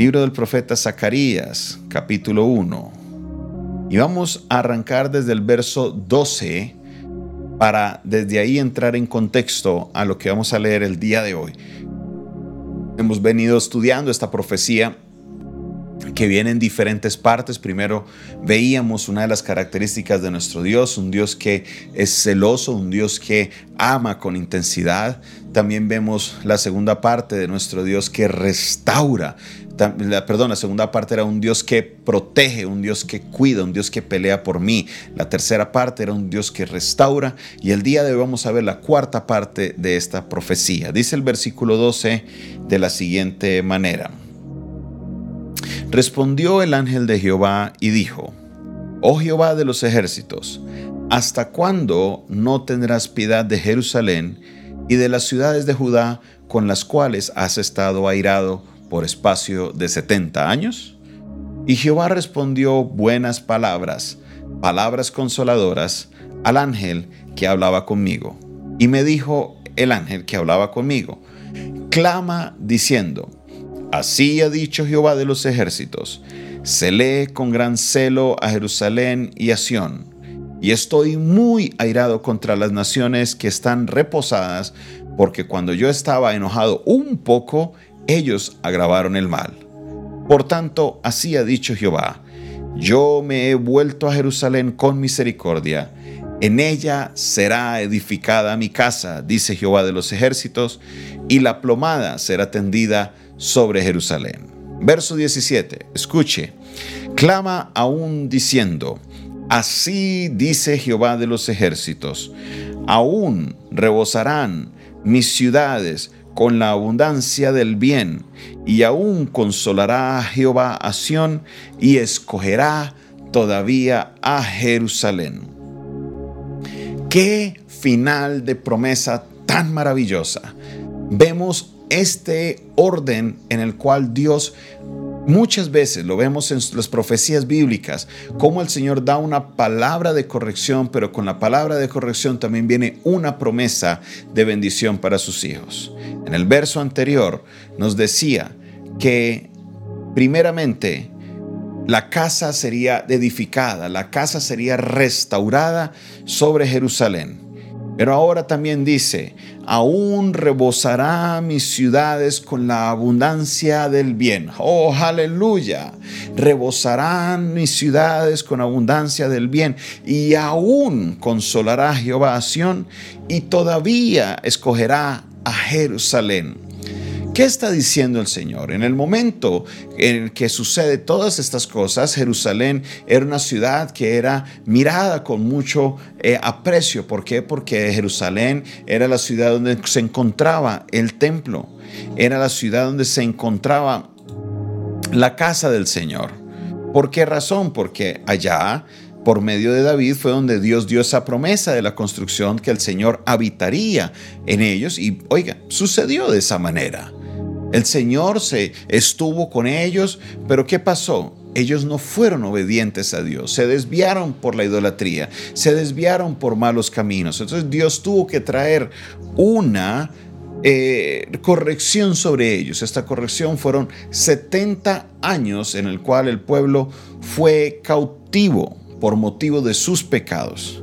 Libro del profeta Zacarías, capítulo 1. Y vamos a arrancar desde el verso 12 para desde ahí entrar en contexto a lo que vamos a leer el día de hoy. Hemos venido estudiando esta profecía que viene en diferentes partes. Primero veíamos una de las características de nuestro Dios, un Dios que es celoso, un Dios que ama con intensidad. También vemos la segunda parte de nuestro Dios que restaura. Perdón, la segunda parte era un Dios que protege, un Dios que cuida, un Dios que pelea por mí. La tercera parte era un Dios que restaura. Y el día de hoy vamos a ver la cuarta parte de esta profecía. Dice el versículo 12 de la siguiente manera. Respondió el ángel de Jehová y dijo, Oh Jehová de los ejércitos, ¿hasta cuándo no tendrás piedad de Jerusalén y de las ciudades de Judá con las cuales has estado airado por espacio de setenta años? Y Jehová respondió buenas palabras, palabras consoladoras, al ángel que hablaba conmigo. Y me dijo el ángel que hablaba conmigo, clama diciendo, Así ha dicho Jehová de los ejércitos, se lee con gran celo a Jerusalén y a Sión, y estoy muy airado contra las naciones que están reposadas, porque cuando yo estaba enojado un poco, ellos agravaron el mal. Por tanto, así ha dicho Jehová, yo me he vuelto a Jerusalén con misericordia, en ella será edificada mi casa, dice Jehová de los ejércitos, y la plomada será tendida sobre Jerusalén. Verso 17, escuche, clama aún diciendo, así dice Jehová de los ejércitos, aún rebosarán mis ciudades con la abundancia del bien, y aún consolará Jehová a Sión y escogerá todavía a Jerusalén. Qué final de promesa tan maravillosa. Vemos este orden en el cual Dios Muchas veces lo vemos en las profecías bíblicas, como el Señor da una palabra de corrección, pero con la palabra de corrección también viene una promesa de bendición para sus hijos. En el verso anterior nos decía que primeramente la casa sería edificada, la casa sería restaurada sobre Jerusalén. Pero ahora también dice, aún rebosará mis ciudades con la abundancia del bien. Oh, aleluya. Rebosarán mis ciudades con abundancia del bien. Y aún consolará Jehová a Sión y todavía escogerá a Jerusalén. ¿Qué está diciendo el Señor? En el momento en el que sucede todas estas cosas, Jerusalén era una ciudad que era mirada con mucho eh, aprecio. ¿Por qué? Porque Jerusalén era la ciudad donde se encontraba el templo, era la ciudad donde se encontraba la casa del Señor. ¿Por qué razón? Porque allá por medio de David fue donde Dios dio esa promesa de la construcción que el Señor habitaría en ellos y oiga, sucedió de esa manera. El Señor se estuvo con ellos, pero ¿qué pasó? Ellos no fueron obedientes a Dios, se desviaron por la idolatría, se desviaron por malos caminos. Entonces Dios tuvo que traer una eh, corrección sobre ellos. Esta corrección fueron 70 años en el cual el pueblo fue cautivo por motivo de sus pecados.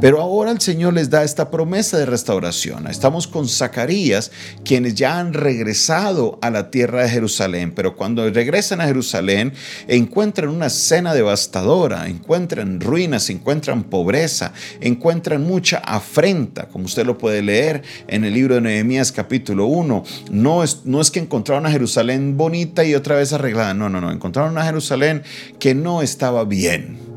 Pero ahora el Señor les da esta promesa de restauración. Estamos con Zacarías, quienes ya han regresado a la tierra de Jerusalén, pero cuando regresan a Jerusalén encuentran una escena devastadora, encuentran ruinas, encuentran pobreza, encuentran mucha afrenta, como usted lo puede leer en el libro de Nehemías capítulo 1. No es, no es que encontraron a Jerusalén bonita y otra vez arreglada, no, no, no, encontraron a Jerusalén que no estaba bien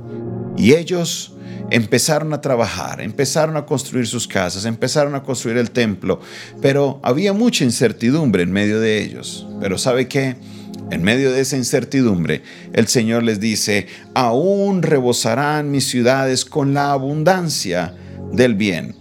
y ellos empezaron a trabajar, empezaron a construir sus casas, empezaron a construir el templo, pero había mucha incertidumbre en medio de ellos. Pero ¿sabe qué? En medio de esa incertidumbre, el Señor les dice, aún rebosarán mis ciudades con la abundancia del bien.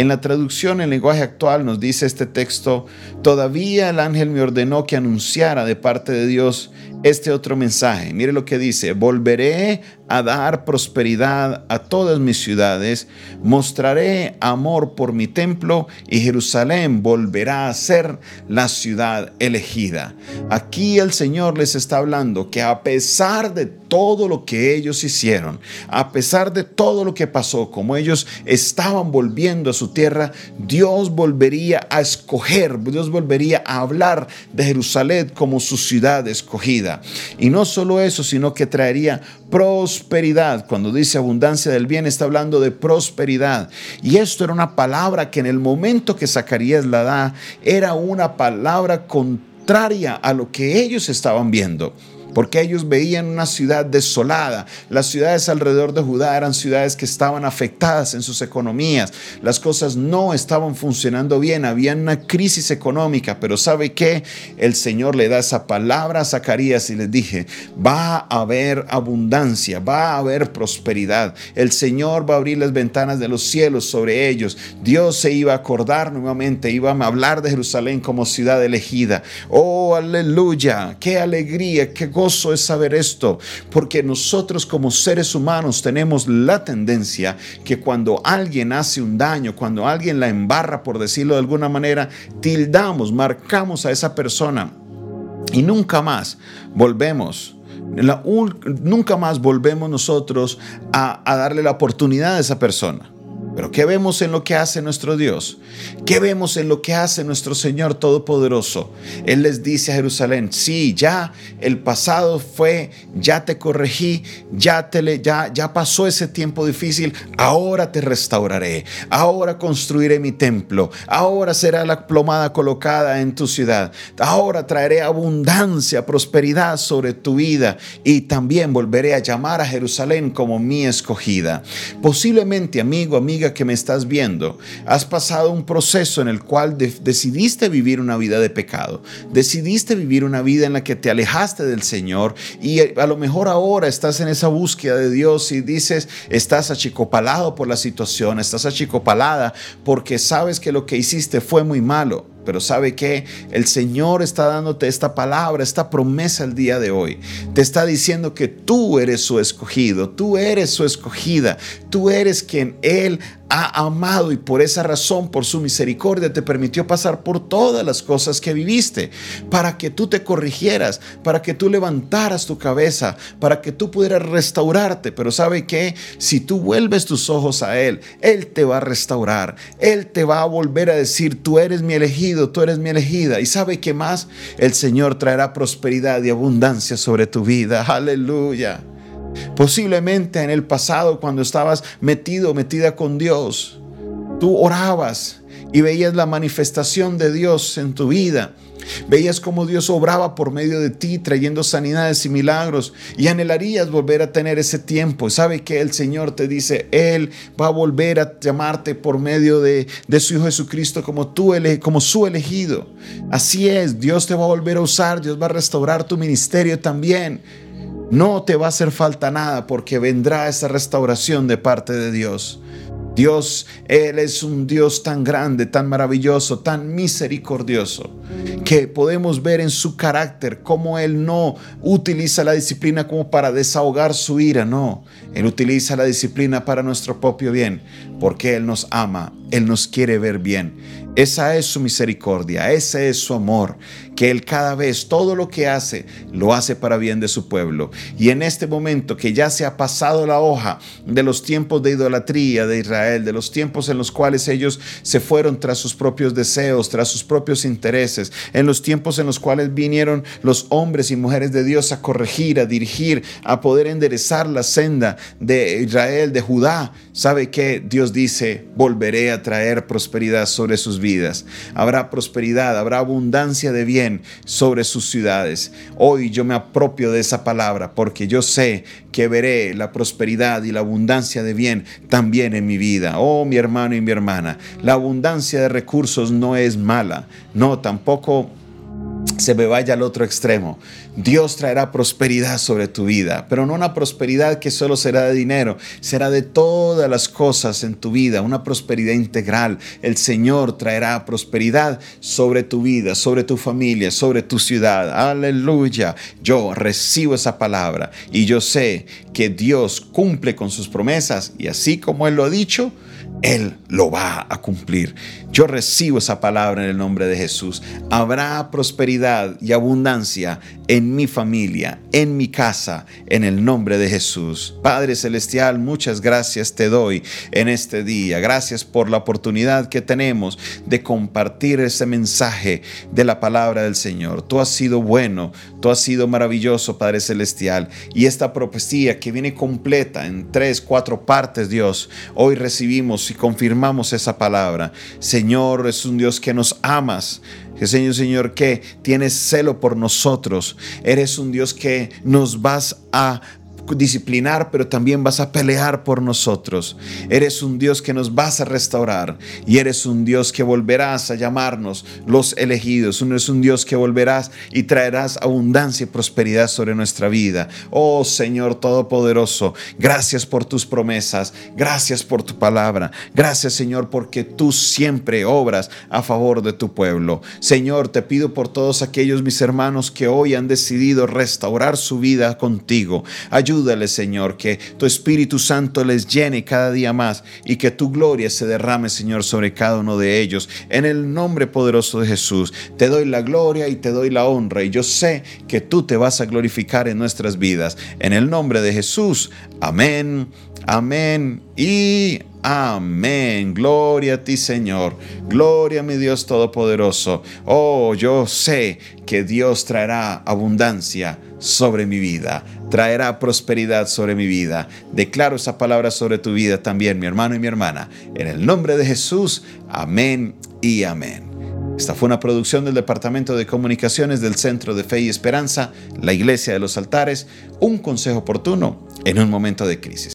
En la traducción en lenguaje actual nos dice este texto, todavía el ángel me ordenó que anunciara de parte de Dios este otro mensaje. Mire lo que dice, volveré a dar prosperidad a todas mis ciudades, mostraré amor por mi templo y Jerusalén volverá a ser la ciudad elegida. Aquí el Señor les está hablando que a pesar de todo lo que ellos hicieron, a pesar de todo lo que pasó, como ellos estaban volviendo a su tierra, Dios volvería a escoger, Dios volvería a hablar de Jerusalén como su ciudad escogida. Y no solo eso, sino que traería prosperidad. Cuando dice abundancia del bien, está hablando de prosperidad. Y esto era una palabra que en el momento que Zacarías la da, era una palabra contraria a lo que ellos estaban viendo porque ellos veían una ciudad desolada. Las ciudades alrededor de Judá eran ciudades que estaban afectadas en sus economías. Las cosas no estaban funcionando bien, había una crisis económica, pero ¿sabe qué? El Señor le da esa palabra a Zacarías y les dije, va a haber abundancia, va a haber prosperidad. El Señor va a abrir las ventanas de los cielos sobre ellos. Dios se iba a acordar nuevamente, iba a hablar de Jerusalén como ciudad elegida. Oh, aleluya, qué alegría, qué gozo es saber esto, porque nosotros como seres humanos tenemos la tendencia que cuando alguien hace un daño, cuando alguien la embarra, por decirlo de alguna manera, tildamos, marcamos a esa persona y nunca más volvemos. nunca más volvemos nosotros a darle la oportunidad a esa persona. Pero ¿qué vemos en lo que hace nuestro Dios? ¿Qué vemos en lo que hace nuestro Señor Todopoderoso? Él les dice a Jerusalén, sí, ya el pasado fue, ya te corregí, ya, te ya, ya pasó ese tiempo difícil, ahora te restauraré, ahora construiré mi templo, ahora será la plomada colocada en tu ciudad, ahora traeré abundancia, prosperidad sobre tu vida y también volveré a llamar a Jerusalén como mi escogida. Posiblemente, amigo, que me estás viendo, has pasado un proceso en el cual decidiste vivir una vida de pecado, decidiste vivir una vida en la que te alejaste del Señor y a lo mejor ahora estás en esa búsqueda de Dios y dices, estás achicopalado por la situación, estás achicopalada porque sabes que lo que hiciste fue muy malo. Pero sabe que el Señor está dándote esta palabra, esta promesa el día de hoy. Te está diciendo que tú eres su escogido, tú eres su escogida, tú eres quien Él ha amado y por esa razón, por su misericordia, te permitió pasar por todas las cosas que viviste, para que tú te corrigieras, para que tú levantaras tu cabeza, para que tú pudieras restaurarte. Pero sabe que si tú vuelves tus ojos a Él, Él te va a restaurar, Él te va a volver a decir, tú eres mi elegido, tú eres mi elegida. Y sabe que más, el Señor traerá prosperidad y abundancia sobre tu vida. Aleluya. Posiblemente en el pasado cuando estabas metido, metida con Dios, tú orabas y veías la manifestación de Dios en tu vida. Veías cómo Dios obraba por medio de ti, trayendo sanidades y milagros, y anhelarías volver a tener ese tiempo. Sabe que el Señor te dice, Él va a volver a llamarte por medio de, de su Hijo Jesucristo como, tú, como su elegido. Así es, Dios te va a volver a usar, Dios va a restaurar tu ministerio también. No te va a hacer falta nada porque vendrá esa restauración de parte de Dios. Dios, Él es un Dios tan grande, tan maravilloso, tan misericordioso, que podemos ver en su carácter cómo Él no utiliza la disciplina como para desahogar su ira, no. Él utiliza la disciplina para nuestro propio bien, porque Él nos ama, Él nos quiere ver bien. Esa es su misericordia, ese es su amor, que Él cada vez todo lo que hace lo hace para bien de su pueblo. Y en este momento que ya se ha pasado la hoja de los tiempos de idolatría de Israel, de los tiempos en los cuales ellos se fueron tras sus propios deseos, tras sus propios intereses, en los tiempos en los cuales vinieron los hombres y mujeres de Dios a corregir, a dirigir, a poder enderezar la senda de Israel, de Judá, sabe que Dios dice, volveré a traer prosperidad sobre sus vidas. Habrá prosperidad, habrá abundancia de bien sobre sus ciudades. Hoy yo me apropio de esa palabra porque yo sé que veré la prosperidad y la abundancia de bien también en mi vida. Oh, mi hermano y mi hermana, la abundancia de recursos no es mala. No, tampoco se me vaya al otro extremo. Dios traerá prosperidad sobre tu vida, pero no una prosperidad que solo será de dinero, será de todas las cosas en tu vida, una prosperidad integral. El Señor traerá prosperidad sobre tu vida, sobre tu familia, sobre tu ciudad. Aleluya. Yo recibo esa palabra y yo sé que Dios cumple con sus promesas y así como Él lo ha dicho, él lo va a cumplir. Yo recibo esa palabra en el nombre de Jesús. Habrá prosperidad y abundancia en mi familia, en mi casa, en el nombre de Jesús. Padre Celestial, muchas gracias te doy en este día. Gracias por la oportunidad que tenemos de compartir ese mensaje de la palabra del Señor. Tú has sido bueno, tú has sido maravilloso, Padre Celestial. Y esta profecía que viene completa en tres, cuatro partes, Dios, hoy recibimos y confirmamos esa palabra. Señor, es un Dios que nos amas. Señor, Señor, que tienes celo por nosotros. Eres un Dios que nos vas a disciplinar, pero también vas a pelear por nosotros. Eres un Dios que nos vas a restaurar y eres un Dios que volverás a llamarnos los elegidos. Uno es un Dios que volverás y traerás abundancia y prosperidad sobre nuestra vida. Oh Señor Todopoderoso, gracias por tus promesas, gracias por tu palabra, gracias Señor porque tú siempre obras a favor de tu pueblo. Señor, te pido por todos aquellos mis hermanos que hoy han decidido restaurar su vida contigo. Ayúdale, Señor, que tu Espíritu Santo les llene cada día más y que tu gloria se derrame, Señor, sobre cada uno de ellos. En el nombre poderoso de Jesús, te doy la gloria y te doy la honra y yo sé que tú te vas a glorificar en nuestras vidas. En el nombre de Jesús, amén, amén y Amén. Gloria a ti, Señor. Gloria a mi Dios Todopoderoso. Oh, yo sé que Dios traerá abundancia sobre mi vida. Traerá prosperidad sobre mi vida. Declaro esa palabra sobre tu vida también, mi hermano y mi hermana. En el nombre de Jesús. Amén y amén. Esta fue una producción del Departamento de Comunicaciones del Centro de Fe y Esperanza, la Iglesia de los Altares, un consejo oportuno en un momento de crisis.